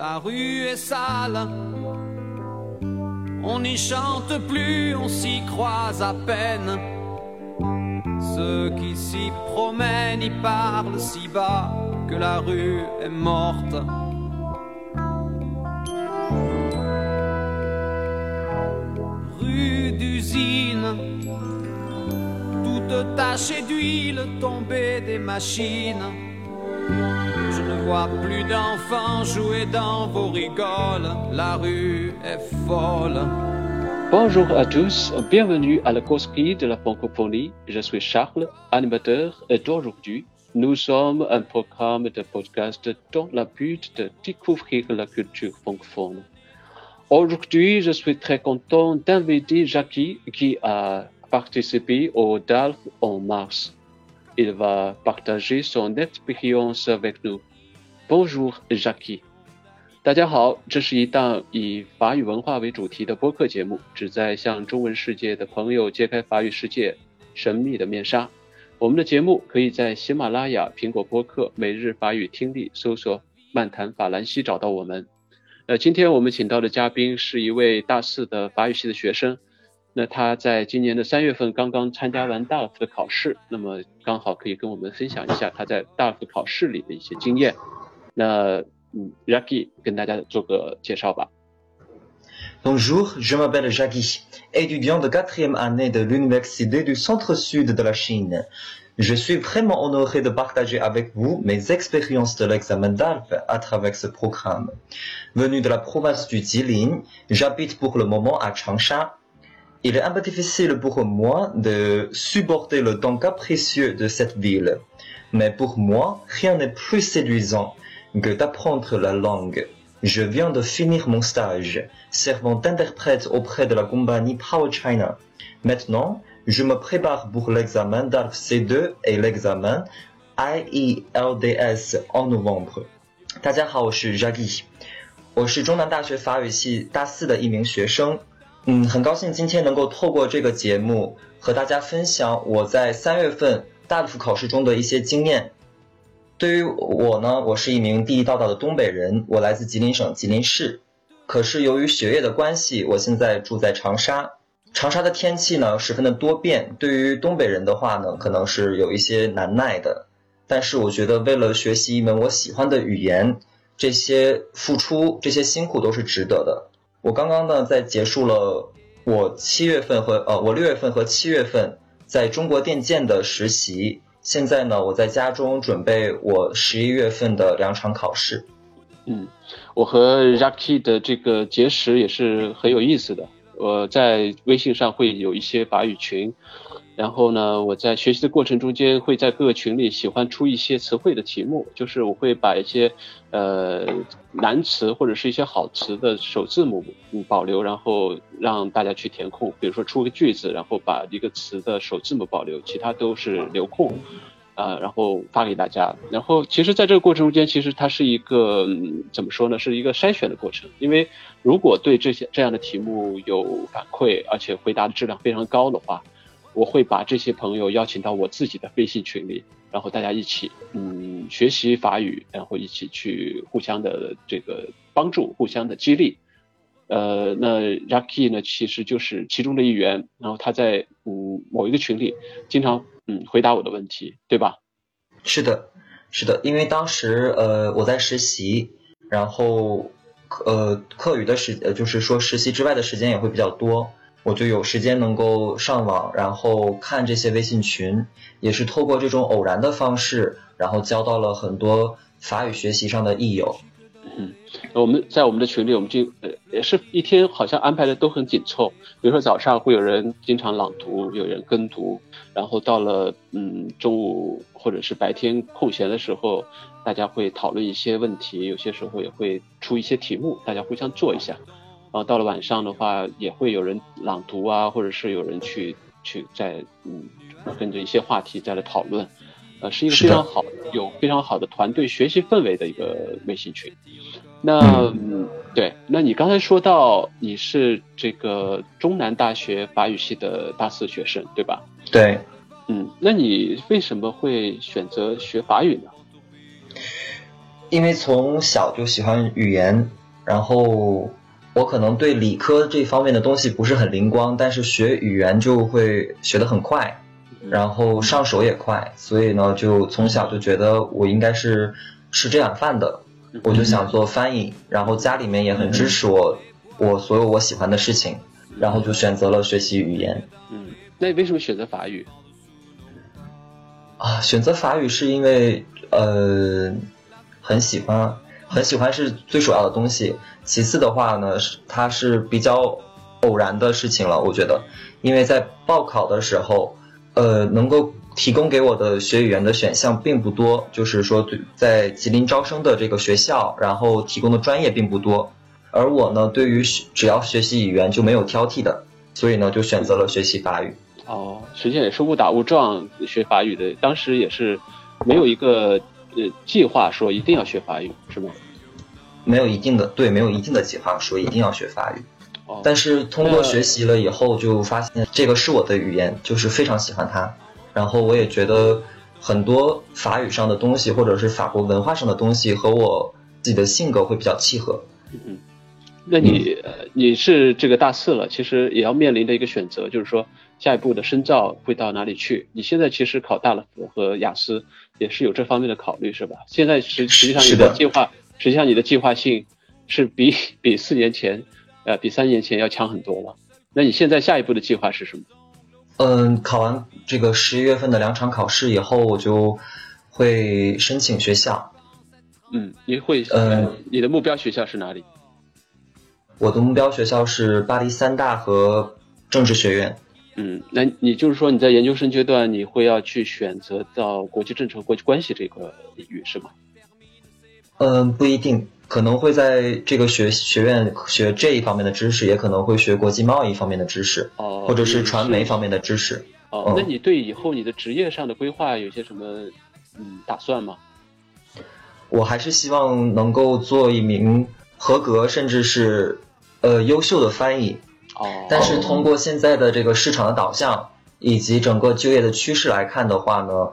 la rue est sale. On n'y chante plus, on s'y croise à peine. Ceux qui s'y promènent y parlent si bas que la rue est morte. Rue d'usine, toute tachée d'huile tombée des machines. Vois plus d'enfants jouer dans vos rigoles, la rue est folle. Bonjour à tous, bienvenue à la causerie de la francophonie. Je suis Charles, animateur et d'aujourd'hui, nous sommes un programme de podcast dont le but de découvrir la culture francophone. Aujourd'hui, je suis très content d'inviter Jackie qui a participé au DALF en mars. Il va partager son expérience avec nous. Bonjour, Jackie。大家好，这是一档以法语文化为主题的播客节目，旨在向中文世界的朋友揭开法语世界神秘的面纱。我们的节目可以在喜马拉雅、苹果播客、每日法语听力搜索“漫谈法兰西”找到我们。呃，今天我们请到的嘉宾是一位大四的法语系的学生。那他在今年的三月份刚刚参加完大 f 的考试，那么刚好可以跟我们分享一下他在大 f 考试里的一些经验。那嗯，Jackie 跟大家做个介绍吧。Bonjour, je m'appelle Jackie, étudiant de quatrième année de l'Université du Centre-Sud de la Chine. Je suis vraiment honoré de partager avec vous mes expériences de l'examen d'ALP à travers ce programme. Venu de la province du Jilin, j'habite pour le moment à Changsha. Il est un peu difficile pour moi de supporter le temps capricieux de cette ville. Mais pour moi, rien n'est plus séduisant que d'apprendre la langue. Je viens de finir mon stage, servant d'interprète auprès de la compagnie Power China. Maintenant, je me prépare pour l'examen d'ALF C2 et l'examen IELDS en novembre. 大家好，我是 Jackie，我是中南大学法语系大四的一名学生。嗯，很高兴今天能够透过这个节目和大家分享我在三月份大 f 考试中的一些经验。 对于我呢，我是一名地地道道的东北人，我来自吉林省吉林市。可是由于学业的关系，我现在住在长沙。长沙的天气呢，十分的多变，对于东北人的话呢，可能是有一些难耐的。但是我觉得，为了学习一门我喜欢的语言，这些付出、这些辛苦都是值得的。我刚刚呢，在结束了我七月份和呃，我六月份和七月份在中国电建的实习。现在呢，我在家中准备我十一月份的两场考试。嗯，我和 rack 的这个结识也是很有意思的。我在微信上会有一些法语群。然后呢，我在学习的过程中间，会在各个群里喜欢出一些词汇的题目，就是我会把一些呃难词或者是一些好词的首字母保留，然后让大家去填空。比如说出个句子，然后把一个词的首字母保留，其他都是留空，啊，然后发给大家。然后其实在这个过程中间，其实它是一个嗯怎么说呢，是一个筛选的过程。因为如果对这些这样的题目有反馈，而且回答的质量非常高的话。我会把这些朋友邀请到我自己的微信群里，然后大家一起嗯学习法语，然后一起去互相的这个帮助，互相的激励。呃，那 Jackie 呢，其实就是其中的一员，然后他在嗯某一个群里经常嗯回答我的问题，对吧？是的，是的，因为当时呃我在实习，然后呃课余的时呃就是说实习之外的时间也会比较多。我就有时间能够上网，然后看这些微信群，也是透过这种偶然的方式，然后交到了很多法语学习上的益友。嗯，我们在我们的群里，我们就呃也是一天好像安排的都很紧凑。比如说早上会有人经常朗读，有人跟读，然后到了嗯中午或者是白天空闲的时候，大家会讨论一些问题，有些时候也会出一些题目，大家互相做一下。然后到了晚上的话，也会有人朗读啊，或者是有人去去在嗯跟着一些话题再来讨论，呃，是一个非常好有非常好的团队学习氛围的一个微信群。那对，那你刚才说到你是这个中南大学法语系的大四学生，对吧？对，嗯，那你为什么会选择学法语呢？因为从小就喜欢语言，然后我可能对理科这方面的东西不是很灵光，但是学语言就会学得很快，然后上手也快，所以呢，就从小就觉得我应该是吃这碗饭的，我就想做翻译，然后家里面也很支持我，我所有我喜欢的事情，然后就选择了学习语言。嗯，那你为什么选择法语？啊，选择法语是因为呃很喜欢，很喜欢是最主要的东西。其次的话呢，是它是比较偶然的事情了，我觉得，因为在报考的时候，呃，能够提供给我的学语言的选项并不多，就是说在吉林招生的这个学校，然后提供的专业并不多，而我呢，对于只要学习语言就没有挑剔的，所以呢，就选择了学习法语。哦，实际上也是误打误撞学法语的，当时也是没有一个呃计划说一定要学法语，是吗？没有一定的对，没有一定的计划说一定要学法语。哦，但是通过学习了以后，就发现这个是我的语言，就是非常喜欢它。然后我也觉得很多法语上的东西，或者是法国文化上的东西，和我自己的性格会比较契合。嗯，那你你是这个大四了，其实也要面临的一个选择，就是说。下一步的深造会到哪里去？你现在其实考大了福和雅思也是有这方面的考虑，是吧？现在实实际上你的计划，实际上你的计划性是比比四年前，呃，比三年前要强很多了。那你现在下一步的计划是什么？嗯，考完这个十一月份的两场考试以后，我就会申请学校。嗯，你会嗯，你的目标学校是哪里？我的目标学校是巴黎三大和政治学院。嗯，那你就是说你在研究生阶段你会要去选择到国际政策、国际关系这个领域是吗？嗯，不一定，可能会在这个学学院学这一方面的知识，也可能会学国际贸易方面的知识，哦，或者是传媒方面的知识。哦，那你对以后你的职业上的规划有些什么嗯打算吗？我还是希望能够做一名合格甚至是呃优秀的翻译。哦但是通过现在的这个市场的导向以及整个就业的趋势来看的话呢，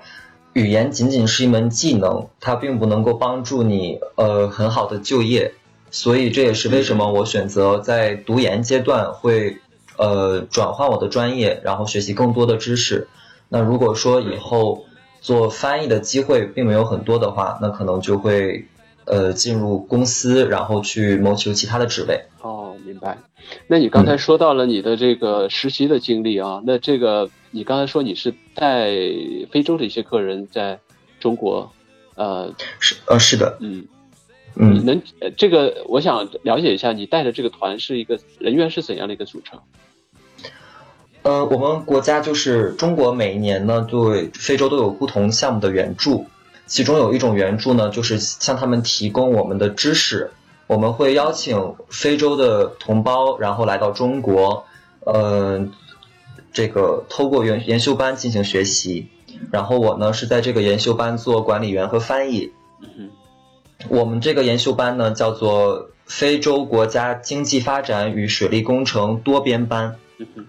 语言仅仅是一门技能，它并不能够帮助你呃很好的就业，所以这也是为什么我选择在读研阶段会呃转换我的专业，然后学习更多的知识。那如果说以后做翻译的机会并没有很多的话，那可能就会呃进入公司，然后去谋求其他的职位。哦，明白。那你刚才说到了你的这个实习的经历啊，那这个你刚才说你是带非洲的一些客人在中国，呃，是呃是的，嗯嗯，能这个我想了解一下，你带的这个团是一个人员是怎样的一个组成？呃，我们国家就是中国，每一年呢对非洲都有不同项目的援助，其中有一种援助呢就是向他们提供我们的知识。我们会邀请非洲的同胞，然后来到中国，呃，这个透过研研修班进行学习。然后我呢是在这个研修班做管理员和翻译。嗯我们这个研修班呢叫做非洲国家经济发展与水利工程多边班。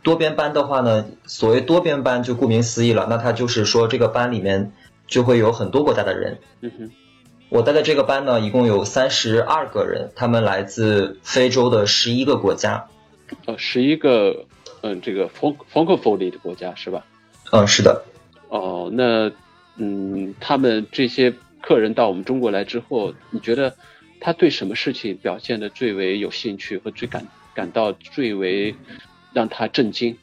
多边班的话呢，所谓多边班就顾名思义了，那它就是说这个班里面就会有很多国家的人。嗯我带的这个班呢，一共有三十二个人，他们来自非洲的十一个国家，呃，十一个，嗯，这个 f n c o n e 的国家是吧？嗯，是的。哦，那，嗯，他们这些客人到我们中国来之后，你觉得他对什么事情表现的最为有兴趣和最感感到最为让他震惊？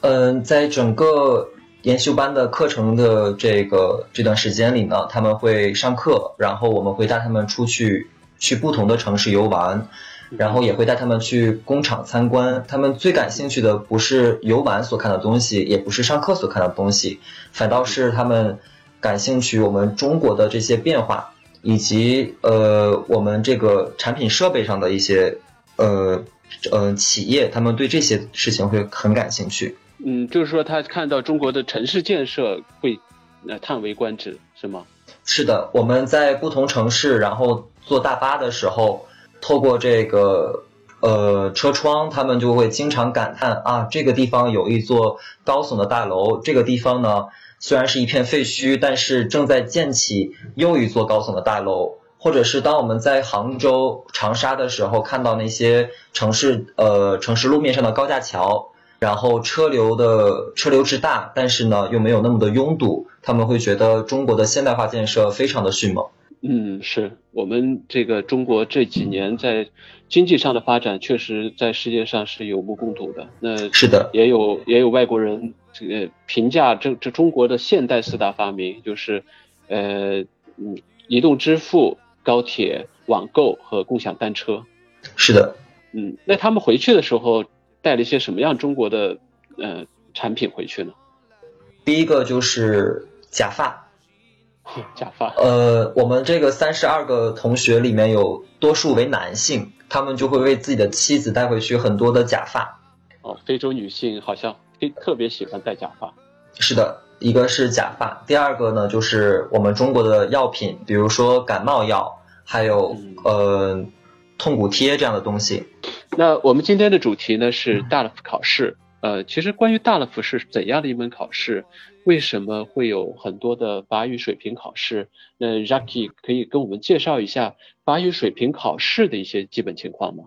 嗯，在整个。研修班的课程的这个这段时间里呢，他们会上课，然后我们会带他们出去去不同的城市游玩，然后也会带他们去工厂参观。他们最感兴趣的不是游玩所看的东西，也不是上课所看的东西，反倒是他们感兴趣我们中国的这些变化，以及呃我们这个产品设备上的一些呃呃企业，他们对这些事情会很感兴趣。嗯，就是说他看到中国的城市建设会，呃，叹为观止，是吗？是的，我们在不同城市，然后坐大巴的时候，透过这个呃车窗，他们就会经常感叹啊，这个地方有一座高耸的大楼，这个地方呢虽然是一片废墟，但是正在建起又一座高耸的大楼。或者是当我们在杭州、长沙的时候，看到那些城市呃城市路面上的高架桥，然后车流的车流之大，但是呢又没有那么的拥堵，他们会觉得中国的现代化建设非常的迅猛。嗯，是我们这个中国这几年在经济上的发展，确实在世界上是有目共睹的。那是的，也有也有外国人这个评价这这中国的现代四大发明，就是呃嗯移动支付。高铁、网购和共享单车，是的，嗯，那他们回去的时候带了一些什么样中国的呃产品回去呢？第一个就是假发，假发。呃，我们这个三十二个同学里面有多数为男性，他们就会为自己的妻子带回去很多的假发。哦，非洲女性好像特别喜欢戴假发。是的。一个是假发，第二个呢就是我们中国的药品，比如说感冒药，还有呃痛骨贴这样的东西。那我们今天的主题呢是大乐福考试，呃，其实关于大乐福是怎样的一门考试，为什么会有很多的法语水平考试？那 Jackie 可以跟我们介绍一下法语水平考试的一些基本情况吗？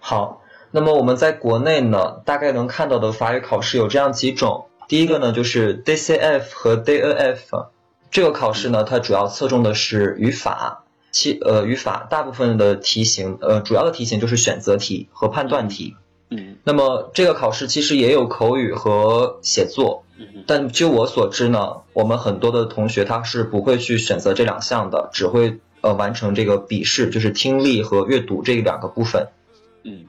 好，那么我们在国内呢，大概能看到的法语考试有这样几种。第一个呢，就是 DCF 和 DNF 这个考试呢，它主要侧重的是语法，其呃语法大部分的题型，呃主要的题型就是选择题和判断题。嗯，那么这个考试其实也有口语和写作，但就我所知呢，我们很多的同学他是不会去选择这两项的，只会呃完成这个笔试，就是听力和阅读这两个部分。嗯，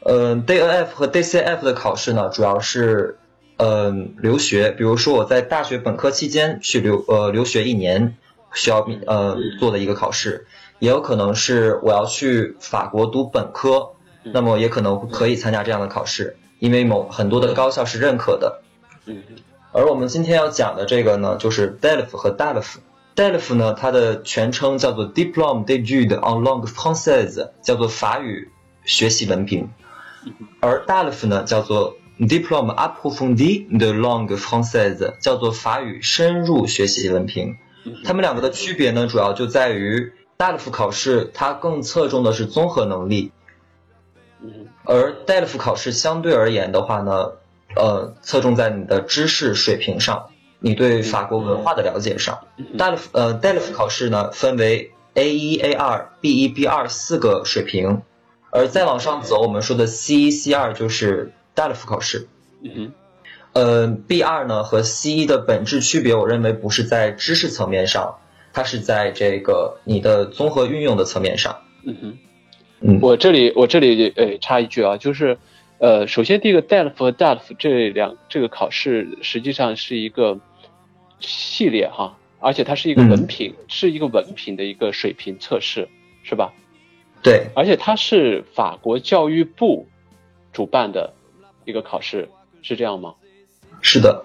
呃，DNF 和 DCF 的考试呢，主要是。嗯，留学，比如说我在大学本科期间去留呃留学一年，需要呃做的一个考试，也有可能是我要去法国读本科，那么也可能可以参加这样的考试，因为某很多的高校是认可的。嗯，而我们今天要讲的这个呢，就是 DELF 和 DALF。DELF 呢，它的全称叫做 Diplôme d'études en langue française，叫做法语学习文凭，而 DALF 呢，叫做 Diplôme approfondi de langue française 叫做法语深入学习文凭，它们两个的区别呢，主要就在于大 f 考试它更侧重的是综合能力，而 DELF 考试相对而言的话呢，呃，侧重在你的知识水平上，你对法国文化的了解上。DELF 呃 DELF 考试呢分为 A 一、A 二、B 一、B 二四个水平，而再往上走，我们说的 C 一、C 二就是。大的副考试，嗯，呃，B 二呢和 C 一的本质区别，我认为不是在知识层面上，它是在这个你的综合运用的层面上。嗯哼，嗯，我这里我这里呃插一句啊，就是呃，首先第一个 DELF 和 DALF 这两这个考试实际上是一个系列哈，而且它是一个文凭，是一个文凭的一个水平测试，是吧？对，而且它是法国教育部主办的。一个考试是这样吗？是的。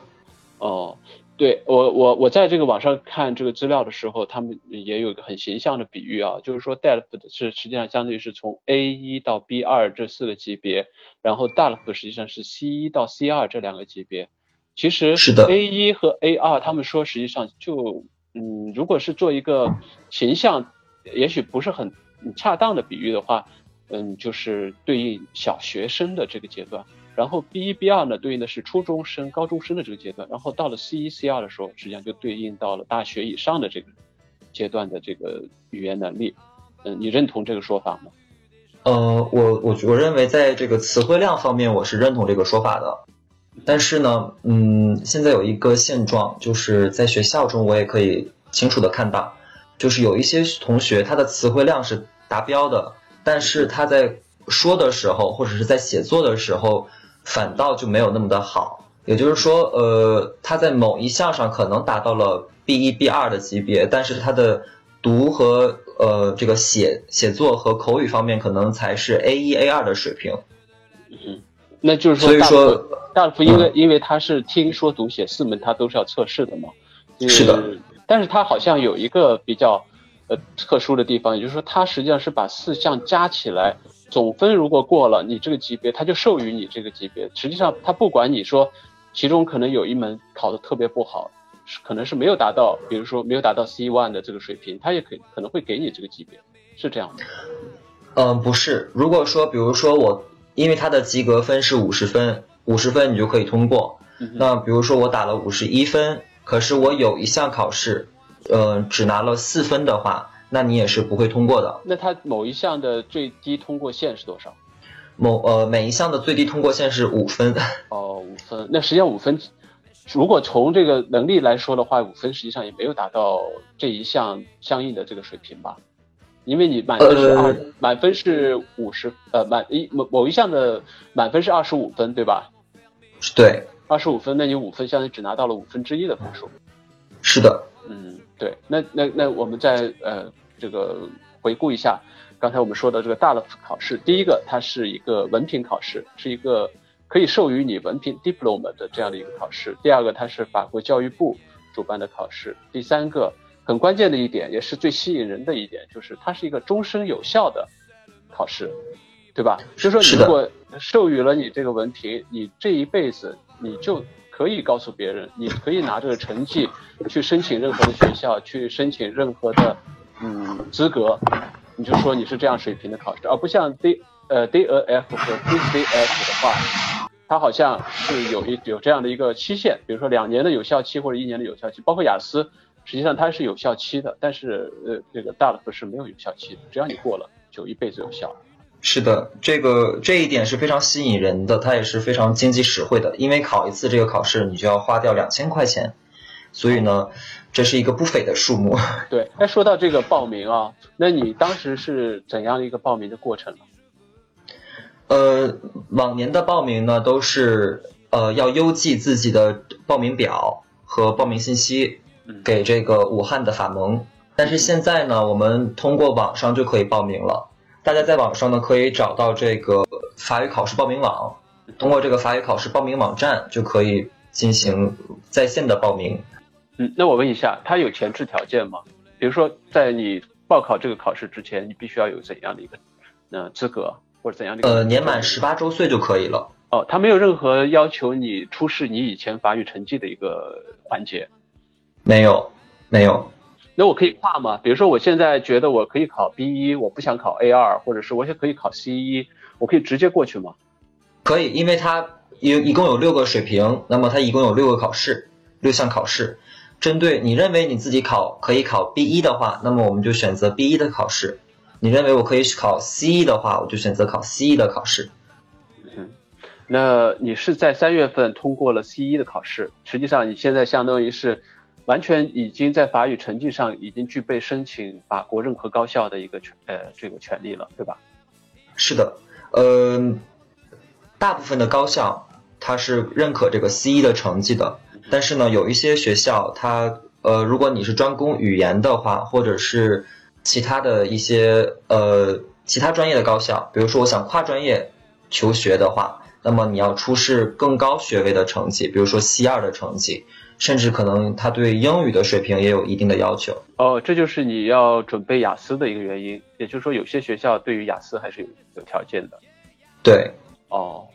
哦，对我我我在这个网上看这个资料的时候，他们也有一个很形象的比喻啊，就是说 DELF 是实际上相当于是从 A 一到 B 二这四个级别，然后 DALF 实际上是 C 一到 C 二这两个级别。其实是的，A 一和 A 二他们说实际上就嗯，如果是做一个形象，也许不是很恰当的比喻的话，嗯，就是对应小学生的这个阶段。然后 B 一 B 二呢，对应的是初中生、高中生的这个阶段，然后到了 C 一 C 二的时候，实际上就对应到了大学以上的这个阶段的这个语言能力。嗯，你认同这个说法吗？呃，我我我认为在这个词汇量方面，我是认同这个说法的。但是呢，嗯，现在有一个现状，就是在学校中我也可以清楚的看到，就是有一些同学他的词汇量是达标的，但是他在说的时候或者是在写作的时候。反倒就没有那么的好，也就是说，呃，他在某一项上可能达到了 B 一、B 二的级别，但是他的读和呃这个写写作和口语方面可能才是 A 一、A 二的水平。嗯，那就是说，所以说，大夫因为因为他是听说读写四门，他都是要测试的嘛。是的。但是他好像有一个比较呃特殊的地方，也就是说，他实际上是把四项加起来。总分如果过了，你这个级别他就授予你这个级别。实际上他不管你说，其中可能有一门考的特别不好，是可能是没有达到，比如说没有达到 C one 的这个水平，他也可可能会给你这个级别，是这样的。嗯，不是。如果说，比如说我，因为他的及格分是五十分，五十分你就可以通过。那比如说我打了五十一分，可是我有一项考试，呃，只拿了四分的话，那你也是不会通过的。那它某一项的最低通过线是多少？某呃，每一项的最低通过线是五分。哦，五分。那实际上五分，如果从这个能力来说的话，五分实际上也没有达到这一项相应的这个水平吧？因为你满分是二，满分是五十，呃，满一某某一项的满分是二十五分，对吧？对，二十五分，那你五分相当于只拿到了五分之一的分数。是的，嗯，对，那那那我们再呃这个回顾一下刚才我们说的这个大的考试，第一个它是一个文凭考试，是一个可以授予你文凭 diploma 的这样的一个考试。第二个它是法国教育部主办的考试。第三个。很关键的一点，也是最吸引人的一点，就是它是一个终身有效的考试，对吧？就是说，你如果授予了你这个文凭，你这一辈子你就可以告诉别人，你可以拿这个成绩去申请任何的学校，去申请任何的嗯资格，你就说你是这样水平的考试，而不像 D 呃 DAF 和 DCF 的话，它好像是有一有这样的一个期限，比如说两年的有效期或者一年的有效期，包括雅思。实际上它是有效期的，但是呃，这个大的不是没有有效期的，只要你过了，就一辈子有效。是的，这个这一点是非常吸引人的，它也是非常经济实惠的，因为考一次这个考试你就要花掉两千块钱，所以呢，这是一个不菲的数目。对，哎，说到这个报名啊，那你当时是怎样的一个报名的过程呢？呃，往年的报名呢，都是呃要邮寄自己的报名表和报名信息。给这个武汉的法盟，但是现在呢，我们通过网上就可以报名了。大家在网上呢可以找到这个法语考试报名网，通过这个法语考试报名网站就可以进行在线的报名。嗯，那我问一下，它有前置条件吗？比如说，在你报考这个考试之前，你必须要有怎样的一个呃资格或者怎样的？呃，年满十八周岁就可以了。哦，它没有任何要求你出示你以前法语成绩的一个环节。没有，没有。那我可以跨吗？比如说，我现在觉得我可以考 B 一，我不想考 A 二，或者是我也可以考 C 一，我可以直接过去吗？可以，因为它有一共有六个水平，那么它一共有六个考试，六项考试。针对你认为你自己考可以考 B 一的话，那么我们就选择 B 一的考试。你认为我可以考 C 一的话，我就选择考 C 一的考试。嗯，那你是在三月份通过了 C 一的考试，实际上你现在相当于是。完全已经在法语成绩上已经具备申请法国任何高校的一个权呃这个权利了，对吧？是的，呃，大部分的高校它是认可这个 C 一的成绩的，但是呢，有一些学校它呃，如果你是专攻语言的话，或者是其他的一些呃其他专业的高校，比如说我想跨专业求学的话，那么你要出示更高学位的成绩，比如说 C 二的成绩。甚至可能他对英语的水平也有一定的要求哦，这就是你要准备雅思的一个原因。也就是说，有些学校对于雅思还是有有条件的。对，哦，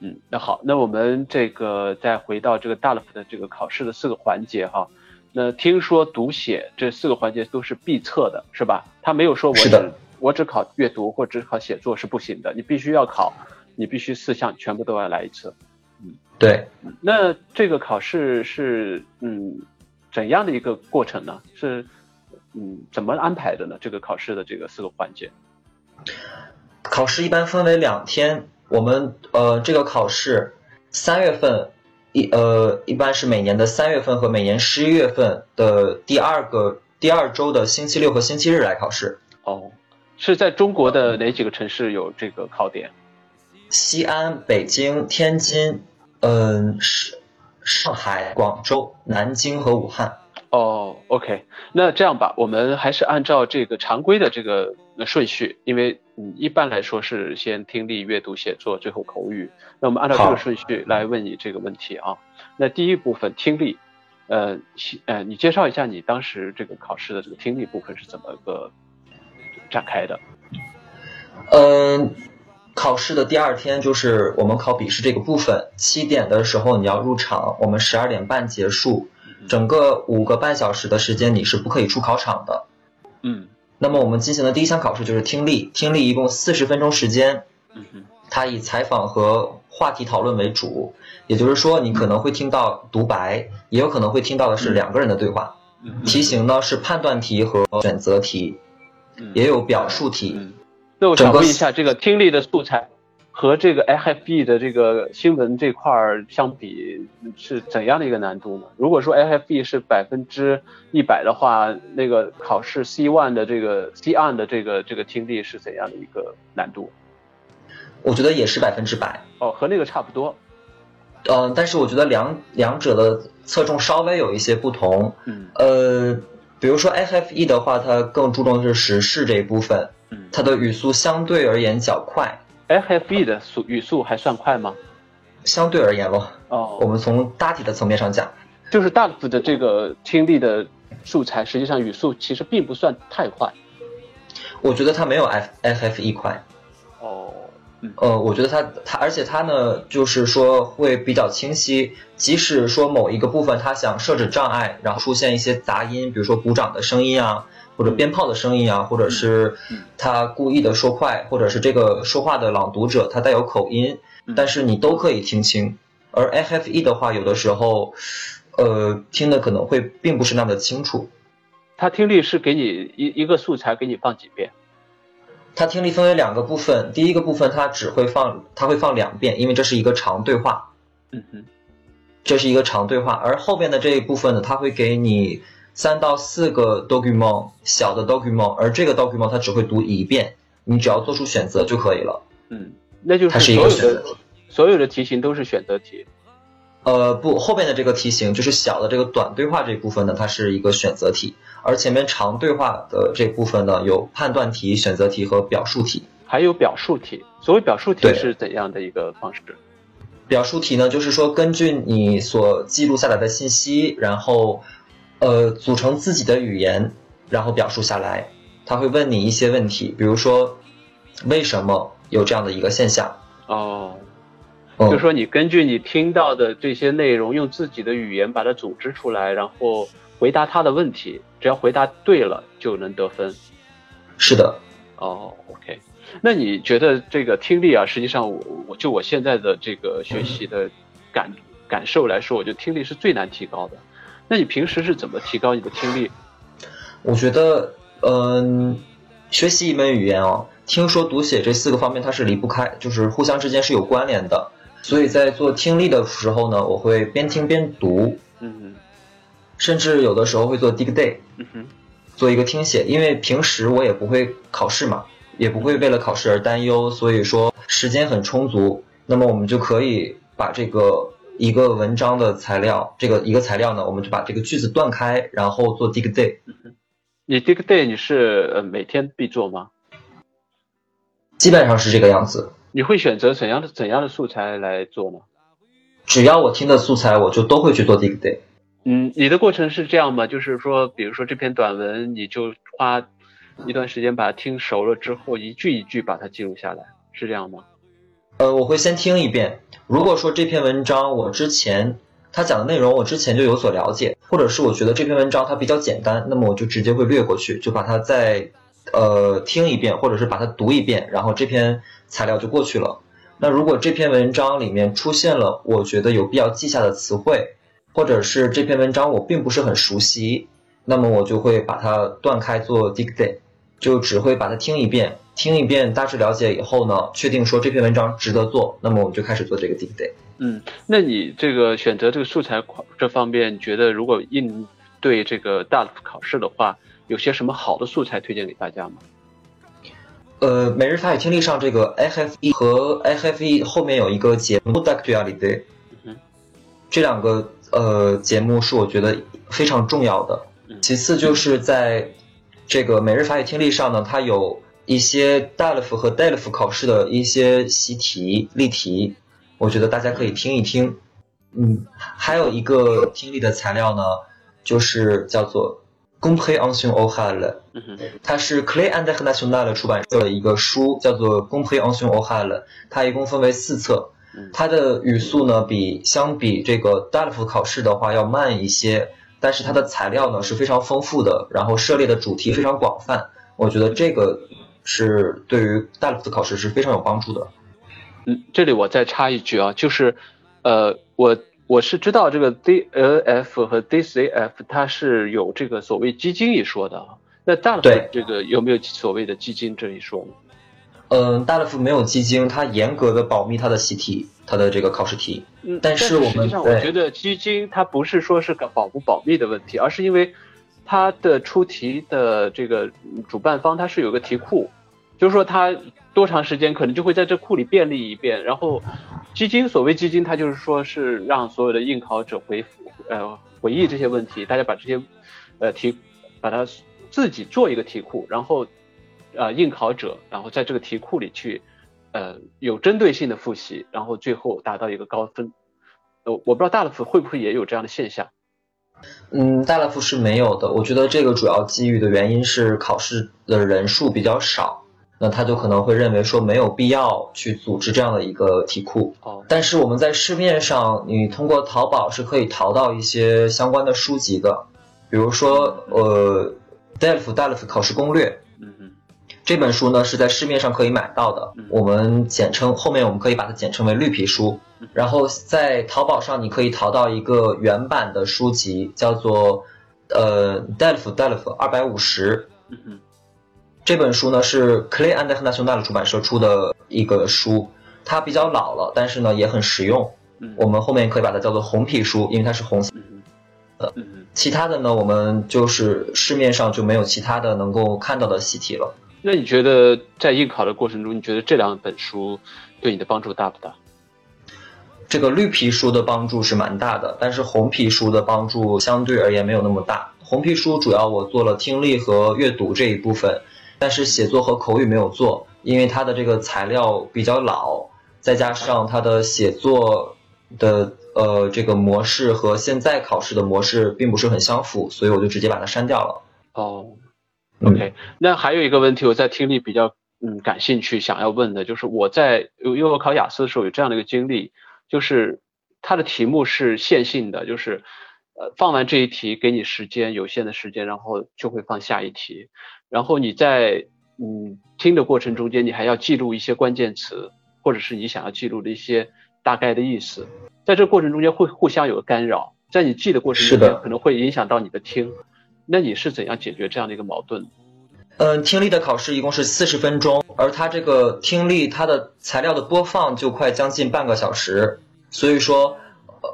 嗯，那好，那我们这个再回到这个大 f 的这个考试的四个环节哈。那听说读写这四个环节都是必测的，是吧？他没有说我只我只考阅读或只考写作是不行的，你必须要考，你必须四项全部都要来一次。对，那这个考试是嗯怎样的一个过程呢？是嗯怎么安排的呢？这个考试的这个四个环节，考试一般分为两天。我们呃这个考试三月份一呃一般是每年的三月份和每年十一月份的第二个第二周的星期六和星期日来考试。哦，是在中国的哪几个城市有这个考点？西安、北京、天津。嗯，是上海、广州、南京和武汉。哦，OK，那这样吧，我们还是按照这个常规的这个顺序，因为嗯，一般来说是先听力、阅读、写作，最后口语。那我们按照这个顺序来问你这个问题啊。那第一部分听力，呃，呃，你介绍一下你当时这个考试的这个听力部分是怎么个展开的？嗯，考试的第二天就是我们考笔试这个部分，七点的时候你要入场，我们十二点半结束，整个五个半小时的时间你是不可以出考场的。嗯。那么我们进行的第一项考试就是听力，听力一共四十分钟时间，嗯哼。它以采访和话题讨论为主，也就是说你可能会听到独白，也有可能会听到的是两个人的对话。题型呢是判断题和选择题，嗯。也有表述题。嗯，那我想问一下，这个听力的素材和这个 FFE 的这个新闻这块儿相比是怎样的一个难度呢？如果说 FFE 是百分之一百的话，那个考试 C one 的这个 C on 的这个这个听力是怎样的一个难度？我觉得也是百分之百。哦，和那个差不多。嗯、但是我觉得两两者的侧重稍微有一些不同。嗯呃，比如说 FFE 的话，它更注重的是时事这一部分，嗯它的语速相对而言较快，，FFE 的速语速还算快吗？相对而言咯。我哦，们从大体的层面上讲，就是大部的这个听力的素材，实际上语速其实并不算太快。我觉得它没有 F FFE 快。哦，嗯呃，我觉得它它，而且它呢，就是说会比较清晰。即使说某一个部分它想设置障碍，然后出现一些杂音，比如说鼓掌的声音啊，或者鞭炮的声音啊，或者是嗯他故意的说快，或者是这个说话的朗读者他带有口音，嗯但是你都可以听清。而 FFE 的话，有的时候，呃，听的可能会并不是那么的清楚。他听力是给你一一个素材给你放几遍？他听力分为两个部分，第一个部分他只会放，他会放两遍，因为这是一个长对话。嗯哼，这是一个长对话，而后边的这一部分呢，他会给你三到四个 document 小的 document，而这个 document 它只会读一遍，你只要做出选择就可以了。嗯，那就是它是一个是所有的选择题。所有的题型都是选择题。呃，不，后面的这个题型就是小的这个短对话这一部分呢，它是一个选择题，而前面长对话的这部分呢，有判断题、选择题和表述题。还有表述题，所谓表述题对是怎样的一个方式？表述题呢，就是说根据你所记录下来的信息，然后呃组成自己的语言，然后表述下来。他会问你一些问题，比如说为什么有这样的一个现象？哦，嗯，就是说你根据你听到的这些内容，用自己的语言把它组织出来，然后回答他的问题，只要回答对了就能得分。是的，哦，OK，那你觉得这个听力啊，实际上我我就我现在的这个学习的感感受来说，我觉得听力是最难提高的。那你平时是怎么提高你的听力？我觉得，嗯，学习一门语言哦，听说读写这四个方面它是离不开，就是互相之间是有关联的。所以在做听力的时候呢，我会边听边读，嗯甚至有的时候会做 dig day，嗯哼，做一个听写，因为平时我也不会考试嘛，也不会为了考试而担忧，所以说时间很充足。那么我们就可以把这个一个文章的材料，这个一个材料呢，我们就把这个句子断开，然后做 dig day。你 dig day 你是呃每天必做吗？基本上是这个样子。你会选择怎样的怎样的素材来做呢？只要我听的素材，我就都会去做 dig day。嗯，你的过程是这样吗？就是说，比如说这篇短文，你就花一段时间把它听熟了之后，一句一句把它记录下来，是这样吗？呃，我会先听一遍。如果说这篇文章我之前他讲的内容我之前就有所了解，或者是我觉得这篇文章它比较简单，那么我就直接会略过去，就把它再呃听一遍，或者是把它读一遍，然后这篇材料就过去了。那如果这篇文章里面出现了我觉得有必要记下的词汇，或者是这篇文章我并不是很熟悉，那么我就会把它断开做 dig day，就只会把它听一遍，听一遍大致了解以后呢，确定说这篇文章值得做，那么我们就开始做这个 deep day。嗯，那你这个选择这个素材考这方面，觉得如果应对这个大考试的话，有些什么好的素材推荐给大家吗？呃，每日法语听力上这个 FFE 和 FFE 后面有一个节目 d'actualité，嗯这两个呃节目是我觉得非常重要的。嗯其次就是在这个每日法语听力上呢，它有一些 DALF 和 DELF 考试的一些习题、例题，我觉得大家可以听一听。嗯，还有一个听力的材料呢，就是叫做 Compréhension orale》，嗯哼，它是 Clé International 出版社的一个书，叫做 Compréhension orale，它一共分为四册。它的语速呢，比相比这个 DALF 考试的话要慢一些，但是它的材料呢是非常丰富的，然后涉猎的主题非常广泛。我觉得这个是对于 DALF 考试是非常有帮助的。嗯，这里我再插一句啊，就是呃，我我是知道这个 DLF 和 DCF 它是有这个所谓基金一说的，那 DALF 这个有没有所谓的基金这一说呢？嗯，大乐福没有基金，它严格的保密它的习题，它的这个考试题。嗯，但是我们我觉得基金它不是说是个保不保密的问题，而是因为它的出题的这个主办方它是有个题库，就是说它多长时间可能就会在这库里便利一遍。然后基金所谓基金，它就是说是让所有的应考者回复呃回忆这些问题，大家把这些呃题把它自己做一个题库，然后。呃，应考者，然后在这个题库里去，呃，有针对性的复习，然后最后达到一个高分。呃，我不知道大乐福会不会也有这样的现象。嗯，大乐福是没有的。我觉得这个主要基于的原因是考试的人数比较少，那他就可能会认为说没有必要去组织这样的一个题库。哦。但是我们在市面上，你通过淘宝是可以淘到一些相关的书籍的，比如说呃，大乐福大乐福考试攻略。这本书呢是在市面上可以买到的，我们简称后面我们可以把它简称为绿皮书。然后在淘宝上你可以淘到一个原版的书籍，叫做呃 Delf Delf 二百五十。这本书呢是 Clay and National 出版社出的一个书，它比较老了，但是呢也很实用。我们后面可以把它叫做红皮书，因为它是红色呃。其他的呢，我们就是市面上就没有其他的能够看到的习题了。那你觉得在应考的过程中，你觉得这两本书对你的帮助大不大？这个绿皮书的帮助是蛮大的，但是红皮书的帮助相对而言没有那么大。红皮书主要我做了听力和阅读这一部分，但是写作和口语没有做，因为它的这个材料比较老，再加上它的写作的呃这个模式和现在考试的模式并不是很相符，所以我就直接把它删掉了。哦。OK，那还有一个问题，我在听力比较嗯感兴趣，想要问的就是我在因为我考雅思的时候有这样的一个经历，就是它的题目是线性的，就是呃放完这一题给你时间有限的时间，然后就会放下一题，然后你在嗯听的过程中间，你还要记录一些关键词，或者是你想要记录的一些大概的意思，在这过程中间会互相有个干扰，在你记的过程中间可能会影响到你的听。那你是怎样解决这样的一个矛盾？嗯，听力的考试一共是四十分钟，而它这个听力它的材料的播放就快将近半个小时，所以说，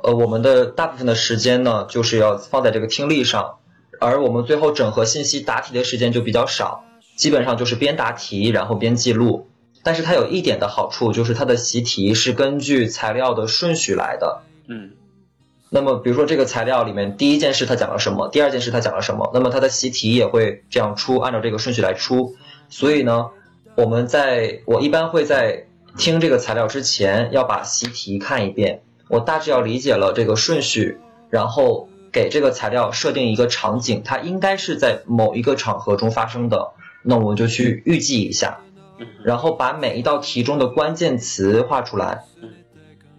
呃，我们的大部分的时间呢，就是要放在这个听力上，而我们最后整合信息答题的时间就比较少，基本上就是边答题然后边记录。但是它有一点的好处就是它的习题是根据材料的顺序来的。嗯。那么，比如说这个材料里面第一件事它讲了什么，第二件事它讲了什么，那么它的习题也会这样出，按照这个顺序来出。所以呢，我们在我一般会在听这个材料之前要把习题看一遍，我大致要理解了这个顺序，然后给这个材料设定一个场景，它应该是在某一个场合中发生的，那我们就去预计一下，然后把每一道题中的关键词画出来。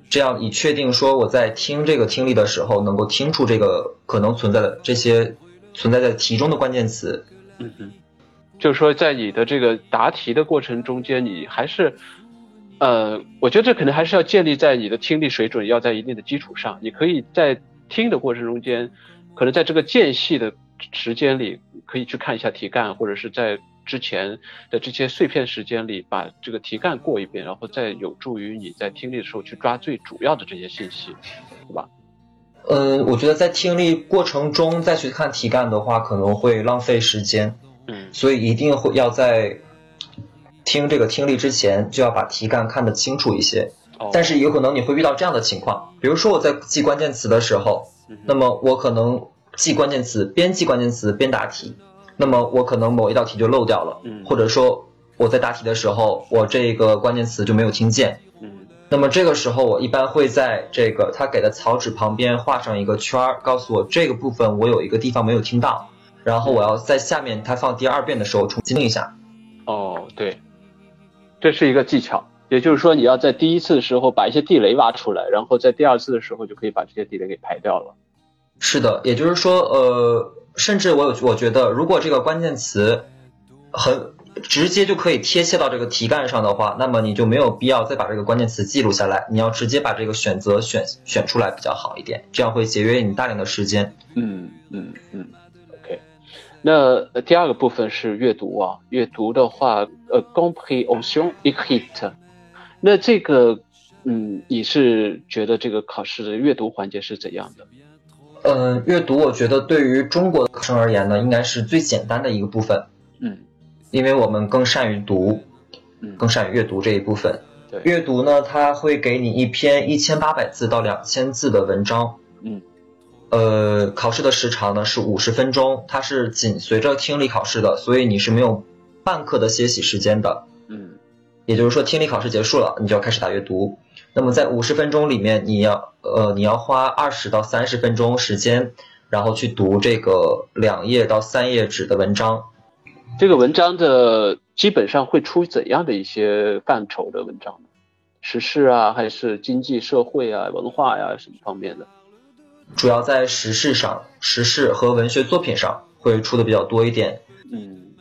这样以确定说我在听这个听力的时候能够听出这个可能存在的这些存在在题中的关键词。嗯哼，就是说在你的这个答题的过程中间，你还是，呃，我觉得这可能还是要建立在你的听力水准要在一定的基础上。你可以在听的过程中间，可能在这个间隙的时间里，可以去看一下题干，或者是在。之前的这些碎片时间里，把这个题干过一遍，然后再有助于你在听力的时候去抓最主要的这些信息，对吧？嗯，我觉得在听力过程中再去看题干的话，可能会浪费时间。嗯，所以一定会要在听这个听力之前就要把题干看得清楚一些。哦。但是有可能你会遇到这样的情况，比如说我在记关键词的时候，那么我可能记关键词，边记关键词边答题。那么我可能某一道题就漏掉了，嗯，或者说我在答题的时候，我这个关键词就没有听见，嗯，那么这个时候我一般会在这个他给的草纸旁边画上一个圈儿，告诉我这个部分我有一个地方没有听到，然后我要在下面他放第二遍的时候重新听一下。哦，对，这是一个技巧，也就是说你要在第一次的时候把一些地雷挖出来，然后在第二次的时候就可以把这些地雷给排掉了。是的，也就是说，呃，甚至我有我觉得，如果这个关键词很直接就可以贴切到这个题干上的话，那么你就没有必要再把这个关键词记录下来，你要直接把这个选择选选出来比较好一点，这样会节约你大量的时间。嗯嗯嗯，OK。那第二个部分是阅读啊，阅读的话，呃，comprehension hit。那这个，嗯，你是觉得这个考试的阅读环节是怎样的？嗯，阅读我觉得对于中国的考生而言呢，应该是最简单的一个部分。嗯，因为我们更善于读，嗯更善于阅读这一部分。对阅读呢，它会给你一篇一千八百字到两千字的文章。嗯呃，考试的时长呢是五十分钟，它是紧随着听力考试的，所以你是没有半刻的歇息时间的。嗯也就是说，听力考试结束了，你就要开始打阅读。那么在五十分钟里面，你要呃你要花二十到三十分钟时间，然后去读这个两页到三页纸的文章。这个文章的基本上会出怎样的一些范畴的文章呢？时事啊，还是经济社会啊、文化呀、什么方面的？主要在时事上，时事和文学作品上会出的比较多一点。嗯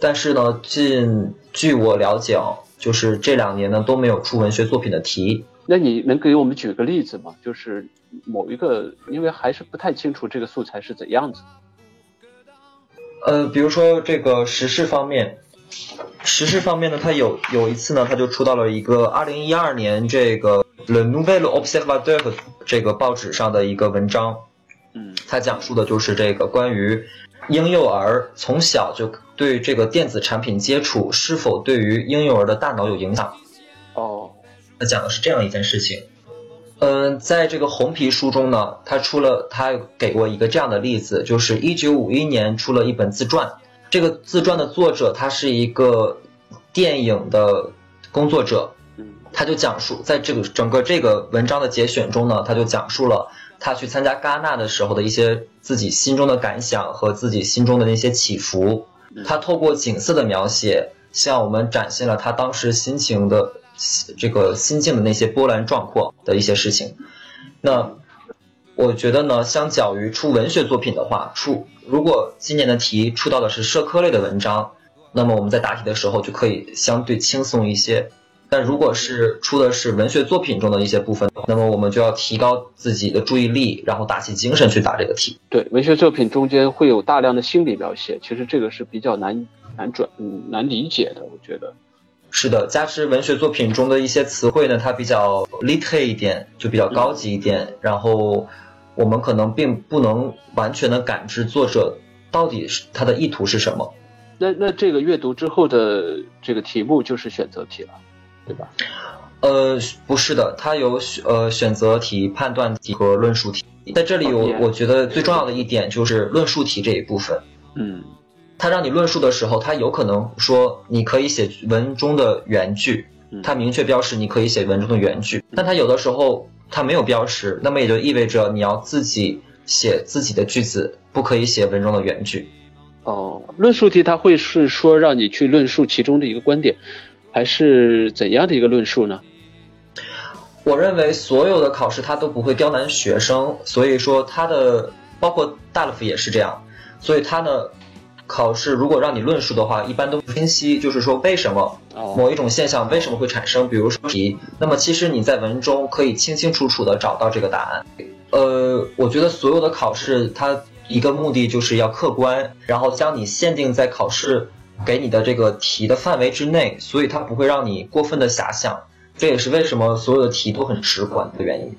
但是呢，近据我了解啊，就是这两年呢都没有出文学作品的题。那你能给我们举个例子吗？就是某一个，因为还是不太清楚这个素材是怎样子。呃，比如说这个时事方面，时事方面呢，它有有一次呢，它就出到了一个二零一二年这个《Le Nouvel Observateur》这个报纸上的一个文章，嗯它讲述的就是这个关于婴幼儿从小就对这个电子产品接触是否对于婴幼儿的大脑有影响。哦它讲的是这样一件事情。嗯，在这个红皮书中呢，他出了他给过一个这样的例子，就是一九五一年出了一本自传。这个自传的作者他是一个电影的工作者，嗯他就讲述在这个整个这个文章的节选中呢，他就讲述了他去参加戛纳的时候的一些自己心中的感想和自己心中的那些起伏。他透过景色的描写，向我们展现了他当时心情的这个心境的那些波澜壮阔的一些事情。那我觉得呢，相较于出文学作品的话，出如果今年的题出到的是社科类的文章，那么我们在答题的时候就可以相对轻松一些。但如果是出的是文学作品中的一些部分，那么我们就要提高自己的注意力，然后打起精神去答这个题。对，文学作品中间会有大量的心理描写，其实这个是比较难难转难理解的，我觉得。是的，加之文学作品中的一些词汇呢，它比较 lit 一点，就比较高级一点，然后我们可能并不能完全的感知作者到底是他的意图是什么。那那这个阅读之后的这个题目就是选择题了，对吧？呃，不是的，它有选呃选择题、判断题和论述题。在这里有哦，我觉得最重要的一点就是论述题这一部分。嗯它让你论述的时候，他有可能说你可以写文中的原句，嗯它明确标识你可以写文中的原句，但他有的时候他没有标识，那么也就意味着你要自己写自己的句子，不可以写文中的原句。哦，论述题它会是说让你去论述其中的一个观点，还是怎样的一个论述呢？我认为所有的考试它都不会刁难学生，所以说它的包括大乐福也是这样，所以它呢考试如果让你论述的话，一般都分析，就是说为什么哦某一种现象为什么会产生，比如说题，那么其实你在文中可以清清楚楚的找到这个答案。呃，我觉得所有的考试它一个目的就是要客观，然后将你限定在考试给你的这个题的范围之内，所以它不会让你过分的遐想。这也是为什么所有的题都很直观的原因。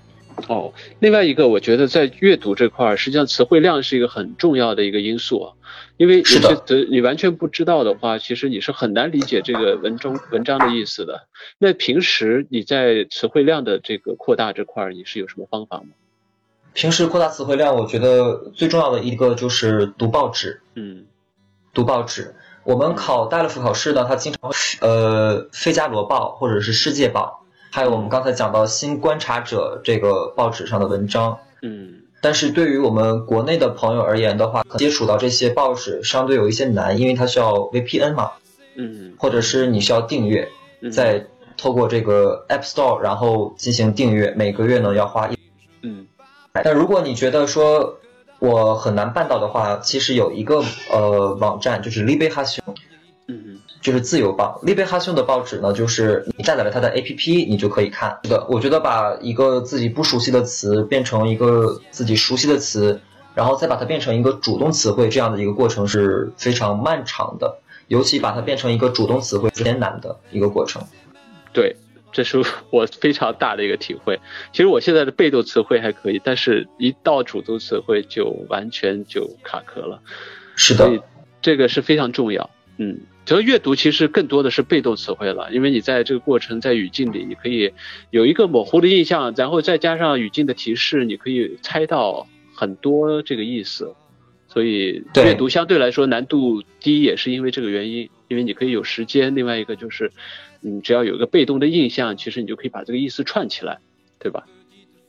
哦，另外一个，我觉得在阅读这块儿，实际上词汇量是一个很重要的一个因素啊。因为有些词你完全不知道的话，其实你是很难理解这个文中文章的意思的。那平时你在词汇量的这个扩大这块儿，你是有什么方法吗？平时扩大词汇量，我觉得最重要的一个就是读报纸。嗯读报纸。我们考大 f 考试呢，它经常会呃《费加罗报》或者是《世界报》，还有我们刚才讲到《新观察者》这个报纸上的文章。嗯但是对于我们国内的朋友而言的话，接触到这些报纸相对有一些难，因为它需要 VPN 嘛，嗯。或者是你需要订阅，嗯。再透过这个 App Store 然后进行订阅，每个月呢要花一。嗯。但如果你觉得说我很难办到的话，其实有一个呃网站就是 Libération，嗯就是自由报。Libération 的报纸呢，就是你下载了它的 APP，你就可以看。是的，我觉得把一个自己不熟悉的词变成一个自己熟悉的词，然后再把它变成一个主动词汇，这样的一个过程是非常漫长的。尤其把它变成一个主动词汇是艰难的一个过程。对，这是我非常大的一个体会。其实我现在的被动词汇还可以，但是一到主动词汇就完全就卡壳了。是所以的，这个是非常重要。嗯，这个阅读其实更多的是被动词汇了，因为你在这个过程在语境里，你可以有一个模糊的印象，然后再加上语境的提示，你可以猜到很多这个意思。所以阅读相对来说难度低，也是因为这个原因，因为你可以有时间。另外一个就是，你只要有一个被动的印象，其实你就可以把这个意思串起来，对吧？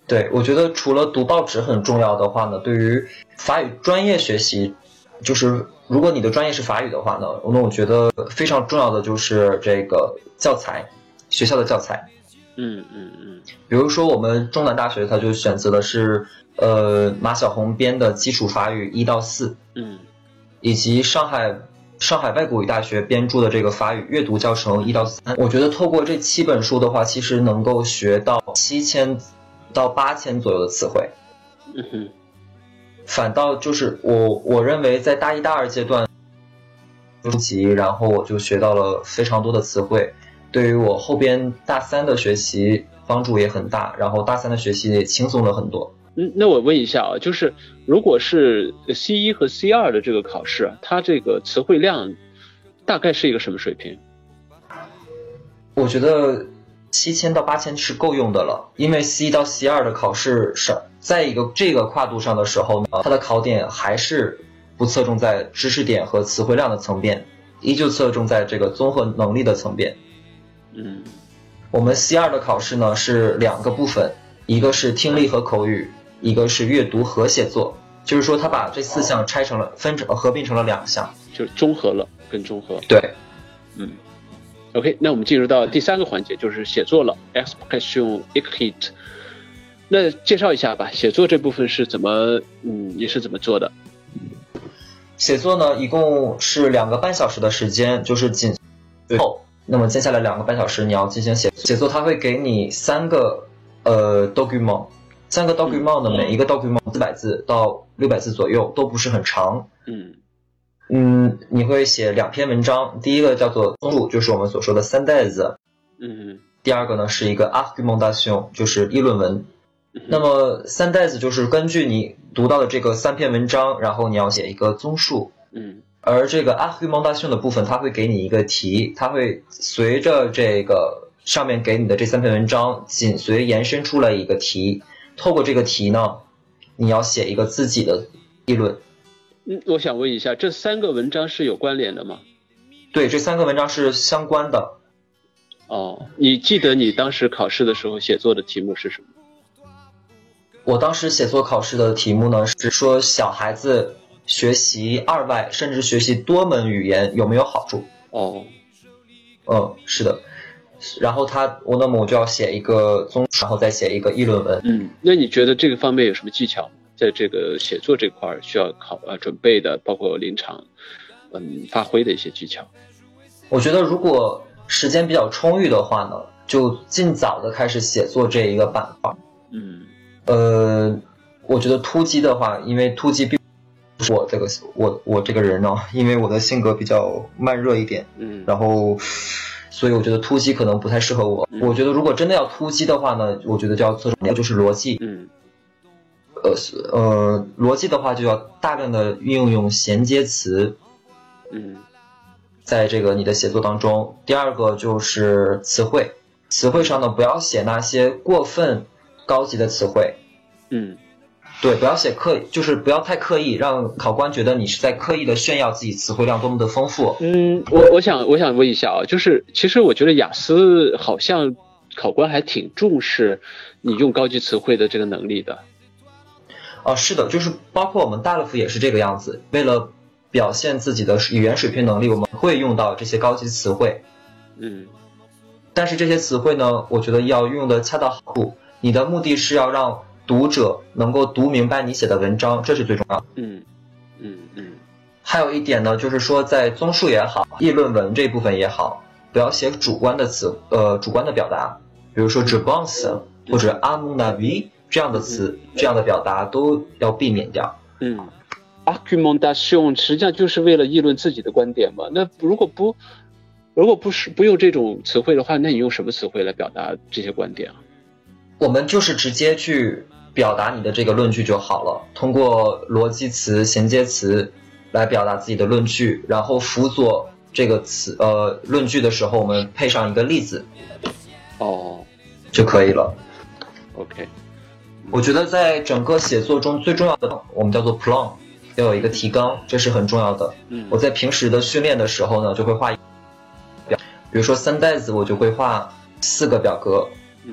对，我觉得除了读报纸很重要的话呢，对于法语专业学习，就是如果你的专业是法语的话呢，那我觉得非常重要的就是这个教材，学校的教材。嗯嗯嗯比如说我们中南大学，它就选择的是呃马小红编的基础法语一到四，嗯以及上海上海外国语大学编著的这个法语阅读教程一到三。我觉得透过这七本书的话，其实能够学到七千到八千左右的词汇。嗯哼反倒就是我我认为在大一大二阶段初级，然后我就学到了非常多的词汇，对于我后边大三的学习帮助也很大，然后大三的学习也轻松了很多。嗯，那我问一下啊，就是如果是 C 一和 C 二的这个考试啊，它这个词汇量大概是一个什么水平？我觉得七千到八千是够用的了，因为 C 到 C 二的考试是在一个这个跨度上的时候呢，它的考点还是不侧重在知识点和词汇量的层面，依旧侧重在这个综合能力的层面。嗯我们 C 二的考试呢是两个部分，一个是听力和口语，一个是阅读和写作。就是说，他把这四项拆成了分成合并成了两项。就是综合了，更综合。对，嗯，OK，那我们进入到第三个环节，就是写作了 （expression écrite）。那介绍一下吧，写作这部分是怎么，嗯，你是怎么做的？写作呢一共是两个半小时的时间，就是仅最后，那么接下来两个半小时你要进行写写作，它会给你三个呃 document，三个 document 呢，每一个 document 四百字到六百字左右，都不是很长。嗯嗯，你会写两篇文章，第一个叫做综述，就是我们所说的三代子。嗯第二个呢是一个 argumentation，就是议论文。嗯那么三代子就是根据你读到的这个三篇文章，然后你要写一个综述。嗯而这个 argumentation 的部分，它会给你一个题，它会随着这个上面给你的这三篇文章紧随延伸出来一个题。透过这个题呢，你要写一个自己的议论。嗯，我想问一下，这三个文章是有关联的吗？对，这三个文章是相关的。哦，你记得你当时考试的时候写作的题目是什么？我当时写作考试的题目呢是说小孩子学习二外甚至学习多门语言有没有好处？哦，嗯，是的。然后他我那么我就要写一个综，然后再写一个议论文。嗯，那你觉得这个方面有什么技巧？在这个写作这块儿需要考呃准备的，包括临场嗯发挥的一些技巧。我觉得如果时间比较充裕的话呢，就尽早的开始写作这一个板块。嗯呃，我觉得突击的话，因为突击并不是我这个我我这个人呢、因为我的性格比较慢热一点，嗯然后，所以我觉得突击可能不太适合我。嗯我觉得如果真的要突击的话呢，我觉得就要侧重就是逻辑。嗯呃是呃，逻辑的话就要大量的运用衔接词，嗯在这个你的写作当中。第二个就是词汇，词汇上呢不要写那些过分高级的词汇，嗯对，不要写刻意，就是不要太刻意，让考官觉得你是在刻意的炫耀自己词汇量多么的丰富。嗯，我我想我想问一下啊，就是其实我觉得雅思好像考官还挺重视你用高级词汇的这个能力的。啊，是的，就是包括我们大乐福也是这个样子。为了表现自己的语言水平能力，我们会用到这些高级词汇。嗯但是这些词汇呢，我觉得要用的恰到好处。你的目的是要让读者能够读明白你写的文章，这是最重要的。嗯嗯嗯还有一点呢，就是说在综述也好，议论文这部分也好，不要写主观的词，呃，主观的表达，比如说 j a b o n s 或者 a mon avis 这样的词，这样的表达都要避免掉。嗯，argumentation 实际上就是为了议论自己的观点嘛。那如果不如果不是不用这种词汇的话，那你用什么词汇来表达这些观点啊？我们就是直接去表达你的这个论据就好了，通过逻辑词、衔接词来表达自己的论据，然后辅佐这个词呃论据的时候，我们配上一个例子哦就可以了。，OK，我觉得在整个写作中最重要的，我们叫做 plan，要有一个提纲，这是很重要的。嗯我在平时的训练的时候呢，就会画表，比如说三代子，我就会画四个表格。